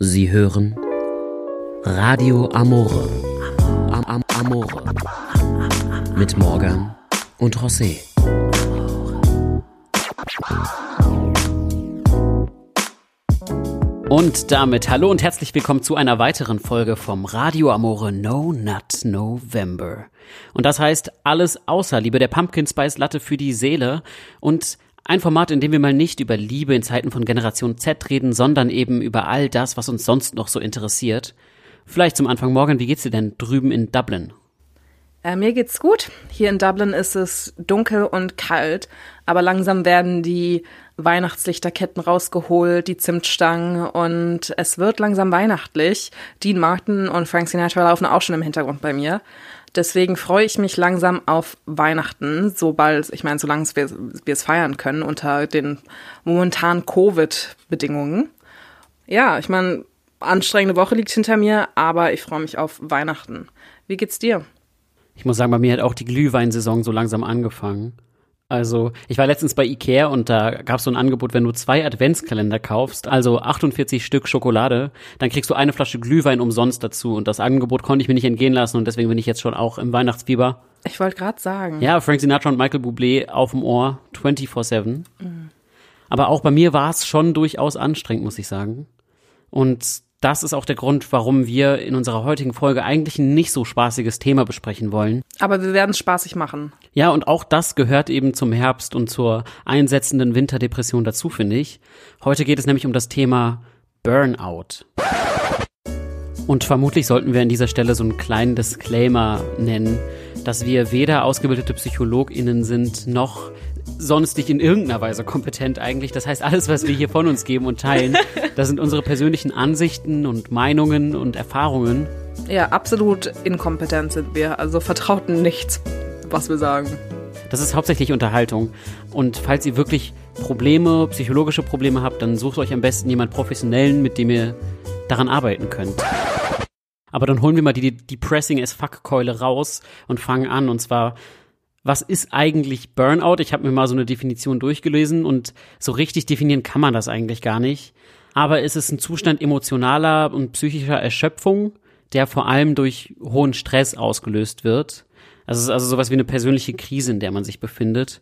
Sie hören Radio Amore. Am, am, Amore. Mit Morgan und José. Und damit hallo und herzlich willkommen zu einer weiteren Folge vom Radio Amore No Nut November. Und das heißt alles außer Liebe der Pumpkin Spice Latte für die Seele und ein Format, in dem wir mal nicht über Liebe in Zeiten von Generation Z reden, sondern eben über all das, was uns sonst noch so interessiert. Vielleicht zum Anfang morgen, wie geht's dir denn drüben in Dublin? Äh, mir geht's gut. Hier in Dublin ist es dunkel und kalt, aber langsam werden die Weihnachtslichterketten rausgeholt, die Zimtstangen und es wird langsam weihnachtlich. Dean Martin und Frank Sinatra laufen auch schon im Hintergrund bei mir. Deswegen freue ich mich langsam auf Weihnachten, sobald, ich meine, solange wir, es feiern können unter den momentanen Covid-Bedingungen. Ja, ich meine, anstrengende Woche liegt hinter mir, aber ich freue mich auf Weihnachten. Wie geht's dir? Ich muss sagen, bei mir hat auch die Glühweinsaison so langsam angefangen. Also, ich war letztens bei Ikea und da gab es so ein Angebot, wenn du zwei Adventskalender kaufst, also 48 Stück Schokolade, dann kriegst du eine Flasche Glühwein umsonst dazu. Und das Angebot konnte ich mir nicht entgehen lassen und deswegen bin ich jetzt schon auch im Weihnachtsfieber. Ich wollte gerade sagen. Ja, Frank Sinatra und Michael Bublé auf dem Ohr, 24-7. Mhm. Aber auch bei mir war es schon durchaus anstrengend, muss ich sagen. Und das ist auch der Grund, warum wir in unserer heutigen Folge eigentlich ein nicht so spaßiges Thema besprechen wollen. Aber wir werden es spaßig machen. Ja, und auch das gehört eben zum Herbst und zur einsetzenden Winterdepression dazu, finde ich. Heute geht es nämlich um das Thema Burnout. Und vermutlich sollten wir an dieser Stelle so einen kleinen Disclaimer nennen, dass wir weder ausgebildete PsychologInnen sind, noch sonstig in irgendeiner Weise kompetent eigentlich. Das heißt, alles, was wir hier von uns geben und teilen, das sind unsere persönlichen Ansichten und Meinungen und Erfahrungen. Ja, absolut inkompetent sind wir. Also vertrauten nichts, was wir sagen. Das ist hauptsächlich Unterhaltung. Und falls ihr wirklich Probleme, psychologische Probleme habt, dann sucht euch am besten jemand Professionellen, mit dem ihr daran arbeiten könnt. Aber dann holen wir mal die Depressing as Fuck Keule raus und fangen an. Und zwar was ist eigentlich Burnout? Ich habe mir mal so eine Definition durchgelesen und so richtig definieren kann man das eigentlich gar nicht. Aber es ist ein Zustand emotionaler und psychischer Erschöpfung, der vor allem durch hohen Stress ausgelöst wird. Also es ist also sowas wie eine persönliche Krise, in der man sich befindet.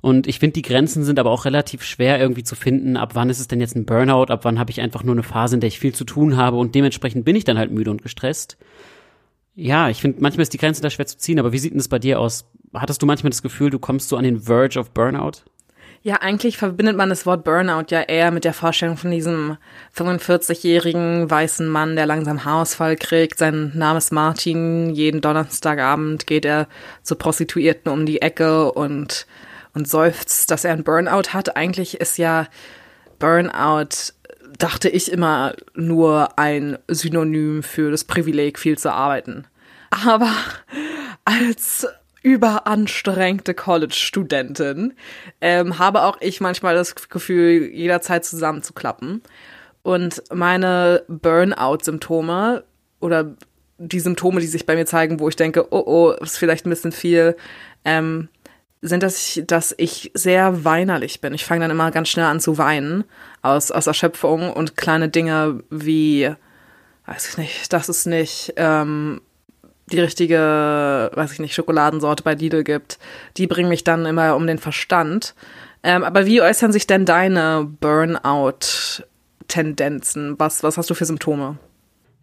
Und ich finde, die Grenzen sind aber auch relativ schwer irgendwie zu finden. Ab wann ist es denn jetzt ein Burnout? Ab wann habe ich einfach nur eine Phase, in der ich viel zu tun habe und dementsprechend bin ich dann halt müde und gestresst. Ja, ich finde, manchmal ist die Grenze da schwer zu ziehen, aber wie sieht denn das bei dir aus? Hattest du manchmal das Gefühl, du kommst so an den Verge of Burnout? Ja, eigentlich verbindet man das Wort Burnout ja eher mit der Vorstellung von diesem 45-jährigen weißen Mann, der langsam Haarausfall kriegt. Sein Name ist Martin. Jeden Donnerstagabend geht er zu Prostituierten um die Ecke und, und seufzt, dass er ein Burnout hat. Eigentlich ist ja Burnout dachte ich immer nur ein Synonym für das Privileg, viel zu arbeiten. Aber als überanstrengte College-Studentin ähm, habe auch ich manchmal das Gefühl, jederzeit zusammenzuklappen. Und meine Burnout-Symptome oder die Symptome, die sich bei mir zeigen, wo ich denke, oh oh, ist vielleicht ein bisschen viel, ähm, sind, dass ich, dass ich sehr weinerlich bin. Ich fange dann immer ganz schnell an zu weinen aus, aus Erschöpfung und kleine Dinge wie, weiß ich nicht, dass es nicht ähm, die richtige, weiß ich nicht, Schokoladensorte bei Lidl gibt, die bringen mich dann immer um den Verstand. Ähm, aber wie äußern sich denn deine Burnout-Tendenzen? Was, was hast du für Symptome?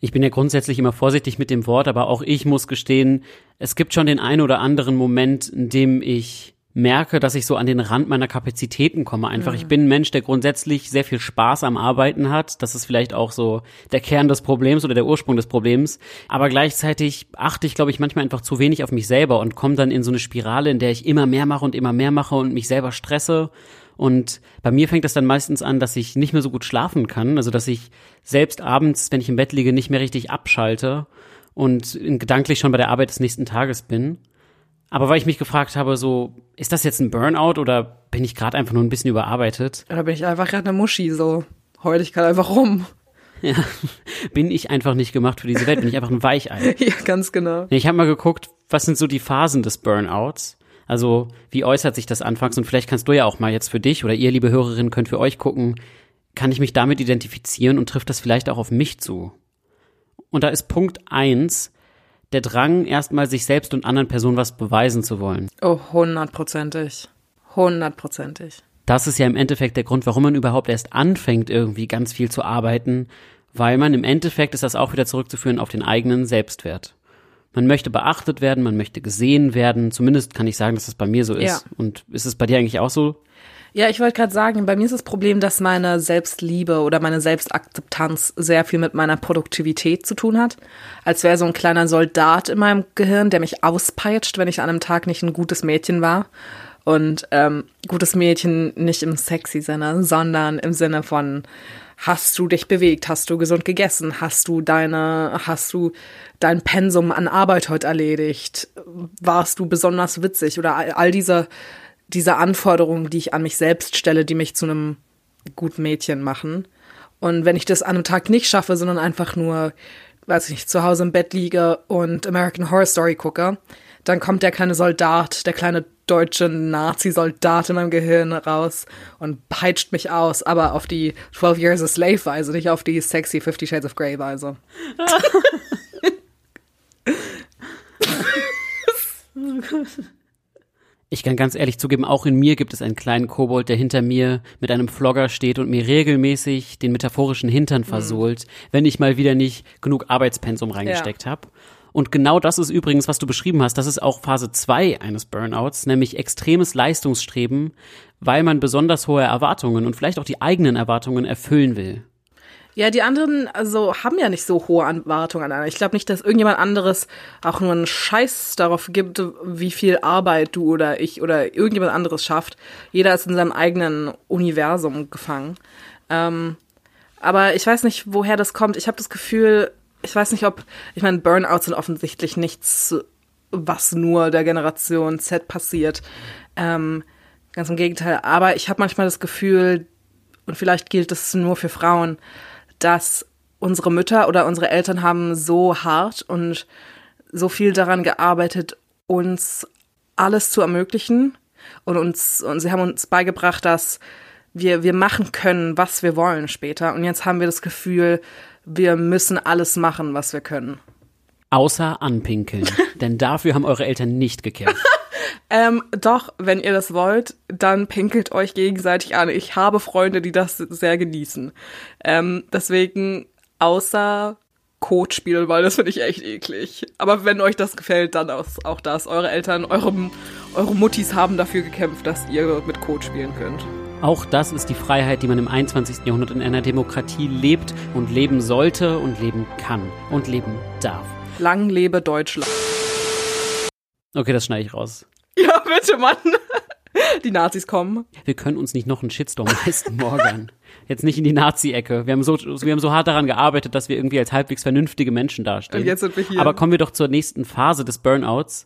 Ich bin ja grundsätzlich immer vorsichtig mit dem Wort, aber auch ich muss gestehen, es gibt schon den einen oder anderen Moment, in dem ich merke, dass ich so an den Rand meiner Kapazitäten komme. Einfach, mhm. ich bin ein Mensch, der grundsätzlich sehr viel Spaß am Arbeiten hat. Das ist vielleicht auch so der Kern des Problems oder der Ursprung des Problems. Aber gleichzeitig achte ich, glaube ich, manchmal einfach zu wenig auf mich selber und komme dann in so eine Spirale, in der ich immer mehr mache und immer mehr mache und mich selber stresse. Und bei mir fängt das dann meistens an, dass ich nicht mehr so gut schlafen kann. Also, dass ich selbst abends, wenn ich im Bett liege, nicht mehr richtig abschalte und gedanklich schon bei der Arbeit des nächsten Tages bin. Aber weil ich mich gefragt habe, so, ist das jetzt ein Burnout oder bin ich gerade einfach nur ein bisschen überarbeitet? Oder bin ich einfach gerade eine Muschi, so, heul ich gerade einfach rum. Ja, bin ich einfach nicht gemacht für diese Welt, bin ich einfach ein Weichei. ja, ganz genau. Ich habe mal geguckt, was sind so die Phasen des Burnouts? Also, wie äußert sich das anfangs? Und vielleicht kannst du ja auch mal jetzt für dich oder ihr, liebe Hörerinnen, könnt für euch gucken, kann ich mich damit identifizieren und trifft das vielleicht auch auf mich zu? Und da ist Punkt eins der Drang, erstmal sich selbst und anderen Personen was beweisen zu wollen. Oh, hundertprozentig. Hundertprozentig. Das ist ja im Endeffekt der Grund, warum man überhaupt erst anfängt, irgendwie ganz viel zu arbeiten, weil man im Endeffekt ist das auch wieder zurückzuführen auf den eigenen Selbstwert. Man möchte beachtet werden, man möchte gesehen werden. Zumindest kann ich sagen, dass das bei mir so ist. Ja. Und ist es bei dir eigentlich auch so? Ja, ich wollte gerade sagen, bei mir ist das Problem, dass meine Selbstliebe oder meine Selbstakzeptanz sehr viel mit meiner Produktivität zu tun hat. Als wäre so ein kleiner Soldat in meinem Gehirn, der mich auspeitscht, wenn ich an einem Tag nicht ein gutes Mädchen war. Und ähm, gutes Mädchen nicht im sexy Sinne, sondern im Sinne von hast du dich bewegt, hast du gesund gegessen, hast du deine, hast du dein Pensum an Arbeit heute erledigt, warst du besonders witzig oder all, all diese diese Anforderungen, die ich an mich selbst stelle, die mich zu einem guten Mädchen machen. Und wenn ich das an einem Tag nicht schaffe, sondern einfach nur, weiß ich nicht, zu Hause im Bett liege und American Horror Story gucke, dann kommt der kleine Soldat, der kleine deutsche Nazi-Soldat in meinem Gehirn raus und peitscht mich aus, aber auf die 12 Years a Slave-Weise, nicht auf die sexy Fifty Shades of Grey-Weise. Ich kann ganz ehrlich zugeben, auch in mir gibt es einen kleinen Kobold, der hinter mir mit einem Flogger steht und mir regelmäßig den metaphorischen Hintern Mhm. versohlt, wenn ich mal wieder nicht genug Arbeitspensum reingesteckt Ja. habe. Und genau das ist übrigens, was du beschrieben hast, das ist auch Phase 2 eines Burnouts, nämlich extremes Leistungsstreben, weil man besonders hohe Erwartungen und vielleicht auch die eigenen Erwartungen erfüllen will. Ja, die anderen also haben ja nicht so hohe Erwartungen an einer. Ich glaube nicht, dass irgendjemand anderes auch nur einen Scheiß darauf gibt, wie viel Arbeit du oder ich oder irgendjemand anderes schafft. Jeder ist in seinem eigenen Universum gefangen. Ähm, aber ich weiß nicht, woher das kommt. Ich habe das Gefühl, ich weiß nicht, ob, ich meine, Burnouts sind offensichtlich nichts, was nur der Generation Z passiert. Ähm, ganz im Gegenteil. Aber ich habe manchmal das Gefühl, und vielleicht gilt das nur für Frauen, dass unsere Mütter oder unsere Eltern haben so hart und so viel daran gearbeitet, uns alles zu ermöglichen und uns und sie haben uns beigebracht, dass wir wir machen können, was wir wollen später und jetzt haben wir das Gefühl, wir müssen alles machen, was wir können. Außer anpinkeln. Denn dafür haben eure Eltern nicht gekämpft. Ähm, doch, wenn ihr das wollt, dann pinkelt euch gegenseitig an. Ich habe Freunde, die das sehr genießen. Ähm, deswegen, außer Kotspiel, weil das finde ich echt eklig. Aber wenn euch das gefällt, dann auch, auch das. Eure Eltern, eure, eure Muttis haben dafür gekämpft, dass ihr mit Kot spielen könnt. Auch das ist die Freiheit, die man im 21. Jahrhundert in einer Demokratie lebt und leben sollte und leben kann und leben darf. Lang lebe Deutschland. Okay, das schneide ich raus. Ja, bitte, Mann. Die Nazis kommen. Wir können uns nicht noch einen Shitstorm leisten, Morgan. Jetzt nicht in die Nazi-Ecke. Wir haben so, wir haben so hart daran gearbeitet, dass wir irgendwie als halbwegs vernünftige Menschen dastehen. Und jetzt sind wir hier. Aber kommen wir doch zur nächsten Phase des Burnouts.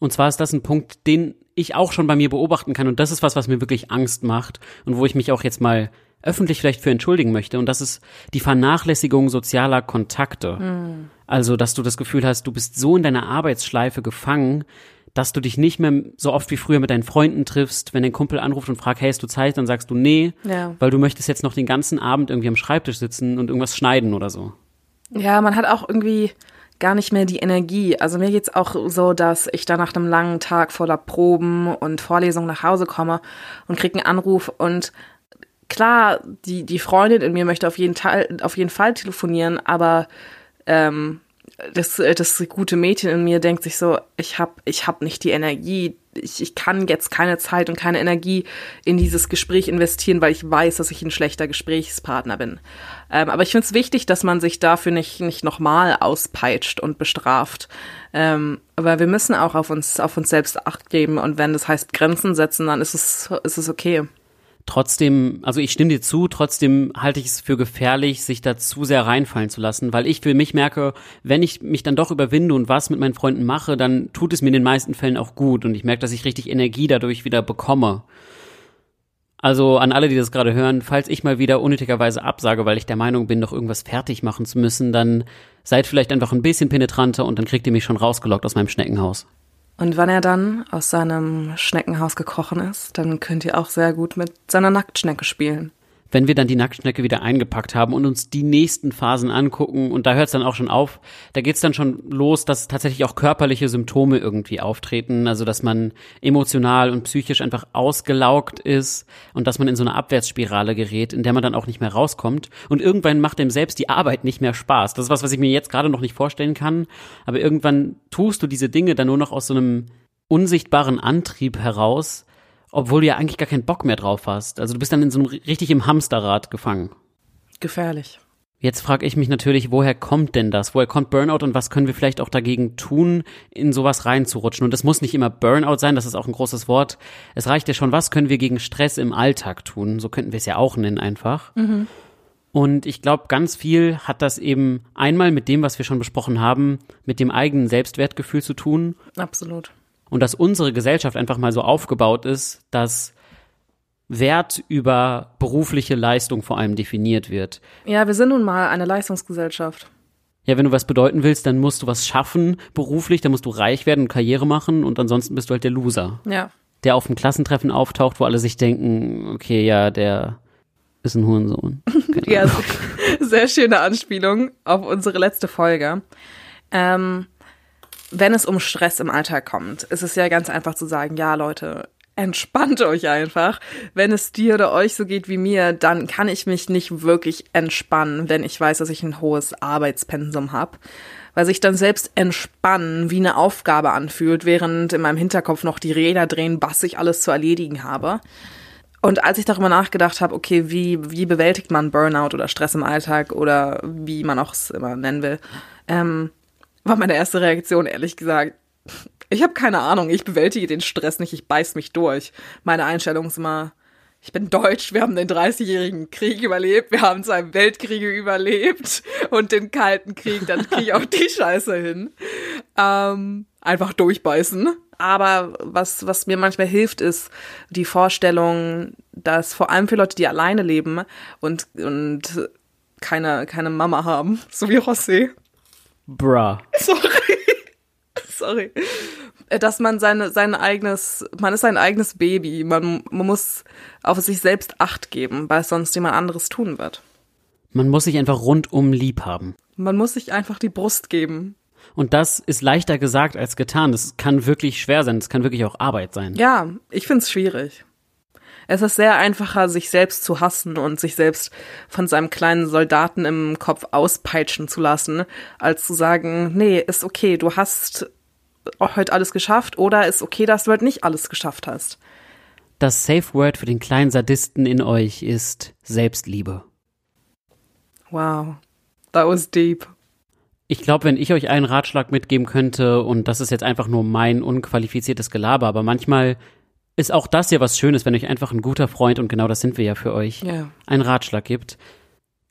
Und zwar ist das ein Punkt, den ich auch schon bei mir beobachten kann. Und das ist was, was mir wirklich Angst macht und wo ich mich auch jetzt mal öffentlich vielleicht für entschuldigen möchte. Und das ist die Vernachlässigung sozialer Kontakte. Also, dass du das Gefühl hast, du bist so in deiner Arbeitsschleife gefangen, dass du dich nicht mehr so oft wie früher mit deinen Freunden triffst. Wenn dein Kumpel anruft und fragt, hey, hast du Zeit? Dann sagst du nee, Ja. weil du möchtest jetzt noch den ganzen Abend irgendwie am Schreibtisch sitzen und irgendwas schneiden oder so. Ja, man hat auch irgendwie gar nicht mehr die Energie. Also mir geht's auch so, dass ich da nach einem langen Tag voller Proben und Vorlesungen nach Hause komme und krieg einen Anruf und klar, die, die Freundin in mir möchte auf jeden, Teil, auf jeden Fall telefonieren, aber ähm, das, das gute Mädchen in mir denkt sich so, ich hab, ich hab nicht die Energie, ich, ich kann jetzt keine Zeit und keine Energie in dieses Gespräch investieren, weil ich weiß, dass ich ein schlechter Gesprächspartner bin. Ähm, aber ich finde es wichtig, dass man sich dafür nicht, nicht nochmal auspeitscht und bestraft. Ähm, weil wir müssen auch auf uns, auf uns selbst Acht geben und wenn das heißt Grenzen setzen, dann ist es, ist es okay. Trotzdem, also ich stimme dir zu, trotzdem halte ich es für gefährlich, sich da zu sehr reinfallen zu lassen, weil ich für mich merke, wenn ich mich dann doch überwinde und was mit meinen Freunden mache, dann tut es mir in den meisten Fällen auch gut und ich merke, dass ich richtig Energie dadurch wieder bekomme. Also an alle, die das gerade hören, falls ich mal wieder unnötigerweise absage, weil ich der Meinung bin, noch irgendwas fertig machen zu müssen, dann seid vielleicht einfach ein bisschen penetranter und dann kriegt ihr mich schon rausgelockt aus meinem Schneckenhaus. Und wenn er dann aus seinem Schneckenhaus gekrochen ist, dann könnt ihr auch sehr gut mit seiner Nacktschnecke spielen. Wenn wir dann die Nacktschnecke wieder eingepackt haben und uns die nächsten Phasen angucken, und da hört es dann auch schon auf, da geht's dann schon los, dass tatsächlich auch körperliche Symptome irgendwie auftreten, also dass man emotional und psychisch einfach ausgelaugt ist und dass man in so eine Abwärtsspirale gerät, in der man dann auch nicht mehr rauskommt. Und irgendwann macht dem selbst die Arbeit nicht mehr Spaß. Das ist was, was ich mir jetzt gerade noch nicht vorstellen kann, aber irgendwann tust du diese Dinge dann nur noch aus so einem unsichtbaren Antrieb heraus, obwohl du ja eigentlich gar keinen Bock mehr drauf hast. Also du bist dann in so einem richtig im Hamsterrad gefangen. Gefährlich. Jetzt frage ich mich natürlich, woher kommt denn das? Woher kommt Burnout und was können wir vielleicht auch dagegen tun, in sowas reinzurutschen? Und das muss nicht immer Burnout sein, das ist auch ein großes Wort. Es reicht ja schon, was können wir gegen Stress im Alltag tun? So könnten wir es ja auch nennen einfach. Mhm. Und ich glaube, ganz viel hat das eben einmal mit dem, was wir schon besprochen haben, mit dem eigenen Selbstwertgefühl zu tun. Absolut und dass unsere Gesellschaft einfach mal so aufgebaut ist, dass Wert über berufliche Leistung vor allem definiert wird. Ja, wir sind nun mal eine Leistungsgesellschaft. Ja, wenn du was bedeuten willst, dann musst du was schaffen beruflich, dann musst du reich werden und Karriere machen und ansonsten bist du halt der Loser. Ja. Der auf dem Klassentreffen auftaucht, wo alle sich denken, okay, ja, der ist ein Hurensohn. ja, sehr schöne Anspielung auf unsere letzte Folge. Ähm, wenn es um Stress im Alltag kommt, ist es ja ganz einfach zu sagen, ja Leute, entspannt euch einfach. Wenn es dir oder euch so geht wie mir, dann kann ich mich nicht wirklich entspannen, wenn ich weiß, dass ich ein hohes Arbeitspensum habe. Weil sich dann selbst entspannen wie eine Aufgabe anfühlt, während in meinem Hinterkopf noch die Räder drehen, was ich alles zu erledigen habe. Und als ich darüber nachgedacht habe, okay, wie, wie bewältigt man Burnout oder Stress im Alltag oder wie man auch es immer nennen will, ähm, war meine erste Reaktion, ehrlich gesagt. Ich habe keine Ahnung, ich bewältige den Stress nicht, ich beiß mich durch. Meine Einstellung ist immer, ich bin deutsch, wir haben den 30-jährigen Krieg überlebt, wir haben zwei Weltkriege überlebt und den Kalten Krieg, dann kriege ich auch die Scheiße hin. Ähm, einfach durchbeißen. Aber was, was mir manchmal hilft, ist die Vorstellung, dass vor allem für Leute, die alleine leben und, und keine, keine Mama haben, so wie José, Bruh. Sorry. Sorry. Dass man seine, sein eigenes, man ist sein eigenes Baby. Man, man muss auf sich selbst Acht geben, weil sonst jemand anderes tun wird. Man muss sich einfach rundum lieb haben. Man muss sich einfach die Brust geben. Und das ist leichter gesagt als getan. Das kann wirklich schwer sein. Das kann wirklich auch Arbeit sein. Ja, ich find's schwierig. Es ist sehr einfacher, sich selbst zu hassen und sich selbst von seinem kleinen Soldaten im Kopf auspeitschen zu lassen, als zu sagen, nee, ist okay, du hast heute alles geschafft oder ist okay, dass du heute nicht alles geschafft hast. Das Safe Word für den kleinen Sadisten in euch ist Selbstliebe. Wow, that was deep. Ich glaube, wenn ich euch einen Ratschlag mitgeben könnte, und das ist jetzt einfach nur mein unqualifiziertes Gelaber, aber manchmal ist auch das ja was Schönes, wenn euch einfach ein guter Freund, und genau das sind wir ja für euch, ja. einen Ratschlag gibt.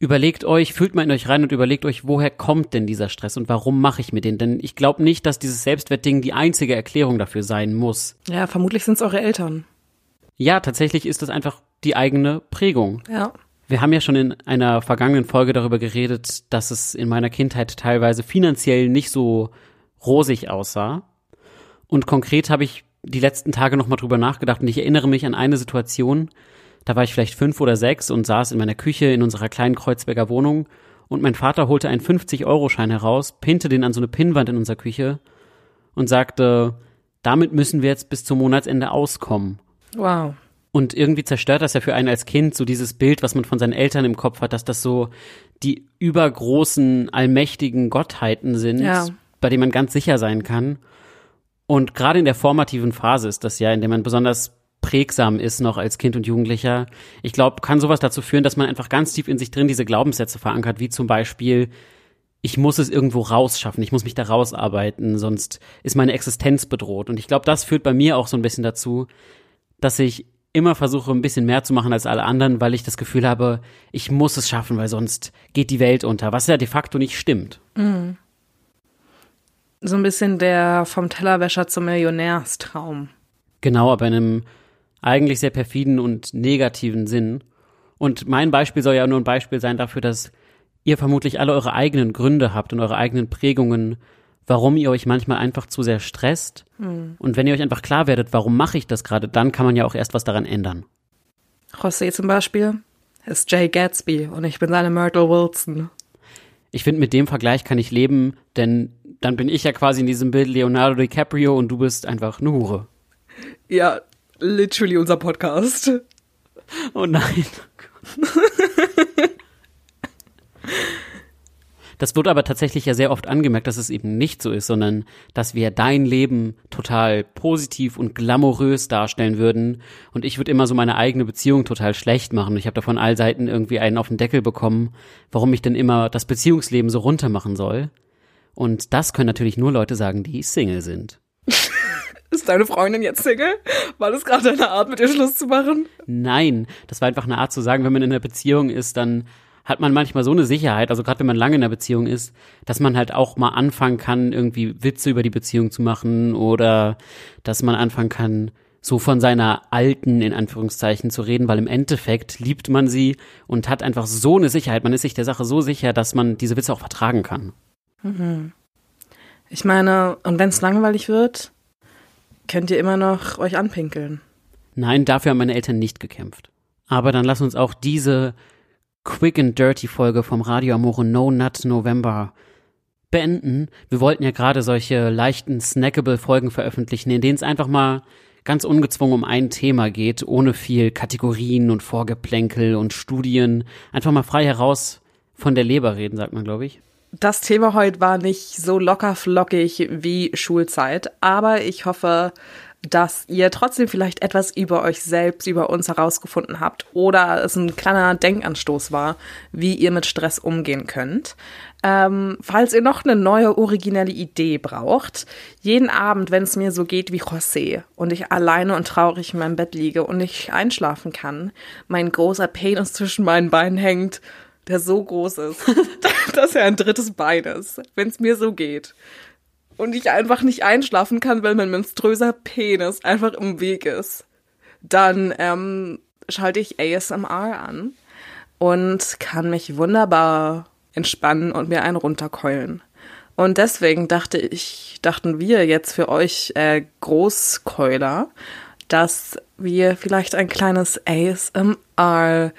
Überlegt euch, fühlt mal in euch rein und überlegt euch, woher kommt denn dieser Stress und warum mache ich mir den? Denn ich glaube nicht, dass dieses Selbstwertding die einzige Erklärung dafür sein muss. Ja, vermutlich sind es eure Eltern. Ja, tatsächlich ist das einfach die eigene Prägung. Ja. Wir haben ja schon in einer vergangenen Folge darüber geredet, dass es in meiner Kindheit teilweise finanziell nicht so rosig aussah. Und konkret habe ich die letzten Tage nochmal drüber nachgedacht und ich erinnere mich an eine Situation, da war ich vielleicht fünf oder sechs und saß in meiner Küche in unserer kleinen Kreuzberger Wohnung und mein Vater holte einen 50-Euro-Schein heraus, pinte den an so eine Pinnwand in unserer Küche und sagte, damit müssen wir jetzt bis zum Monatsende auskommen. Wow. Und irgendwie zerstört das ja für einen als Kind so dieses Bild, was man von seinen Eltern im Kopf hat, dass das so die übergroßen, allmächtigen Gottheiten sind, ja. bei denen man ganz sicher sein kann. Und gerade in der formativen Phase ist das ja, in der man besonders prägsam ist noch als Kind und Jugendlicher. Ich glaube, kann sowas dazu führen, dass man einfach ganz tief in sich drin diese Glaubenssätze verankert, wie zum Beispiel, ich muss es irgendwo rausschaffen, ich muss mich da rausarbeiten, sonst ist meine Existenz bedroht. Und ich glaube, das führt bei mir auch so ein bisschen dazu, dass ich immer versuche, ein bisschen mehr zu machen als alle anderen, weil ich das Gefühl habe, ich muss es schaffen, weil sonst geht die Welt unter, was ja de facto nicht stimmt. Mhm so ein bisschen der vom Tellerwäscher zum Millionärstraum. Genau, aber in einem eigentlich sehr perfiden und negativen Sinn. Und mein Beispiel soll ja nur ein Beispiel sein dafür, dass ihr vermutlich alle eure eigenen Gründe habt und eure eigenen Prägungen, warum ihr euch manchmal einfach zu sehr stresst. Mhm. Und wenn ihr euch einfach klar werdet, warum mache ich das gerade, dann kann man ja auch erst was daran ändern. José zum Beispiel ist Jay Gatsby und ich bin seine Myrtle Wilson. Ich finde, mit dem Vergleich kann ich leben, denn dann bin ich ja quasi in diesem Bild Leonardo DiCaprio und du bist einfach eine Hure. Ja, literally unser Podcast. Oh nein. Das wird aber tatsächlich ja sehr oft angemerkt, dass es eben nicht so ist, sondern dass wir dein Leben total positiv und glamourös darstellen würden. Und ich würde immer so meine eigene Beziehung total schlecht machen. Ich habe da von all Seiten irgendwie einen auf den Deckel bekommen, warum ich denn immer das Beziehungsleben so runter machen soll. Und das können natürlich nur Leute sagen, die Single sind. Ist deine Freundin jetzt Single? War das gerade eine Art, mit ihr Schluss zu machen? Nein, das war einfach eine Art zu sagen, wenn man in einer Beziehung ist, dann hat man manchmal so eine Sicherheit, also gerade wenn man lange in einer Beziehung ist, dass man halt auch mal anfangen kann, irgendwie Witze über die Beziehung zu machen oder dass man anfangen kann, so von seiner alten, in Anführungszeichen, zu reden, weil im Endeffekt liebt man sie und hat einfach so eine Sicherheit, man ist sich der Sache so sicher, dass man diese Witze auch vertragen kann. Mhm. Ich meine, und wenn es langweilig wird, könnt ihr immer noch euch anpinkeln. Nein, dafür haben meine Eltern nicht gekämpft. Aber dann lass uns auch diese Quick and Dirty Folge vom Radio Amore No Nut November beenden. Wir wollten ja gerade solche leichten snackable Folgen veröffentlichen, in denen es einfach mal ganz ungezwungen um ein Thema geht, ohne viel Kategorien und Vorgeplänkel und Studien. Einfach mal frei heraus von der Leber reden, sagt man, glaube ich. Das Thema heute war nicht so locker flockig wie Schulzeit, aber ich hoffe, dass ihr trotzdem vielleicht etwas über euch selbst, über uns herausgefunden habt oder es ein kleiner Denkanstoß war, wie ihr mit Stress umgehen könnt. Ähm, falls ihr noch eine neue originelle Idee braucht, jeden Abend, wenn es mir so geht wie José und ich alleine und traurig in meinem Bett liege und nicht einschlafen kann, mein großer Penis zwischen meinen Beinen hängt, der so groß ist, dass er ein drittes Bein ist, wenn es mir so geht und ich einfach nicht einschlafen kann, weil mein monströser Penis einfach im Weg ist, dann ähm, schalte ich ASMR an und kann mich wunderbar entspannen und mir einen runterkeulen. Und deswegen dachte ich, dachten wir jetzt für euch äh, Großkeuler, dass wir vielleicht ein kleines ASMR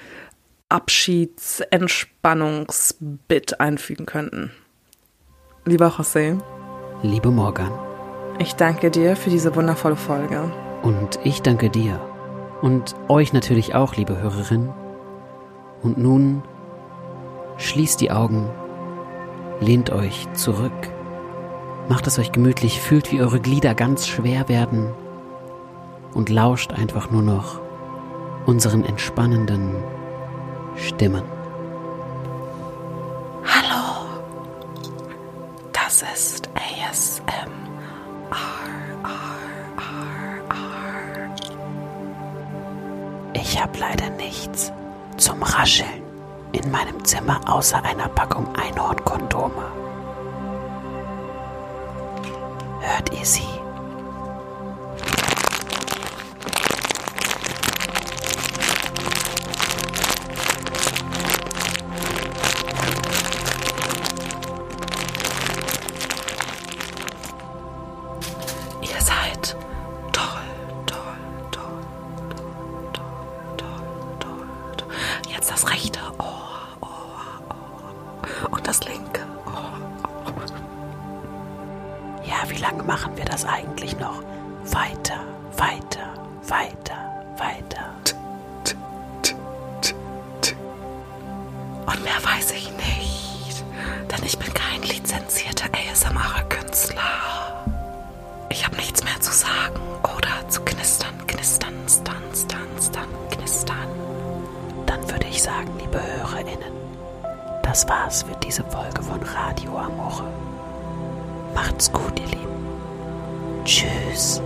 Abschieds-Entspannungsbit einfügen könnten. Lieber José. Liebe Morgan. Ich danke dir für diese wundervolle Folge. Und ich danke dir. Und euch natürlich auch, liebe Hörerin. Und nun schließt die Augen, lehnt euch zurück, macht es euch gemütlich, fühlt, wie eure Glieder ganz schwer werden und lauscht einfach nur noch unseren entspannenden Stimmen. Hallo, das ist ASMR. Ich habe leider nichts zum Rascheln in meinem Zimmer außer einer Packung Einhornkondome. Hört ihr sie? Lange machen wir das eigentlich noch? Weiter, weiter, weiter, weiter. Und mehr weiß ich nicht, denn ich bin kein lizenzierter ASMR-Künstler. Ich habe nichts mehr zu sagen oder zu knistern, knistern, stan, stan, stan, knistern. Dann würde ich sagen, liebe HörerInnen, das war's für diese Folge von Radio Amore. Macht's gut, ihr Lieben. choose.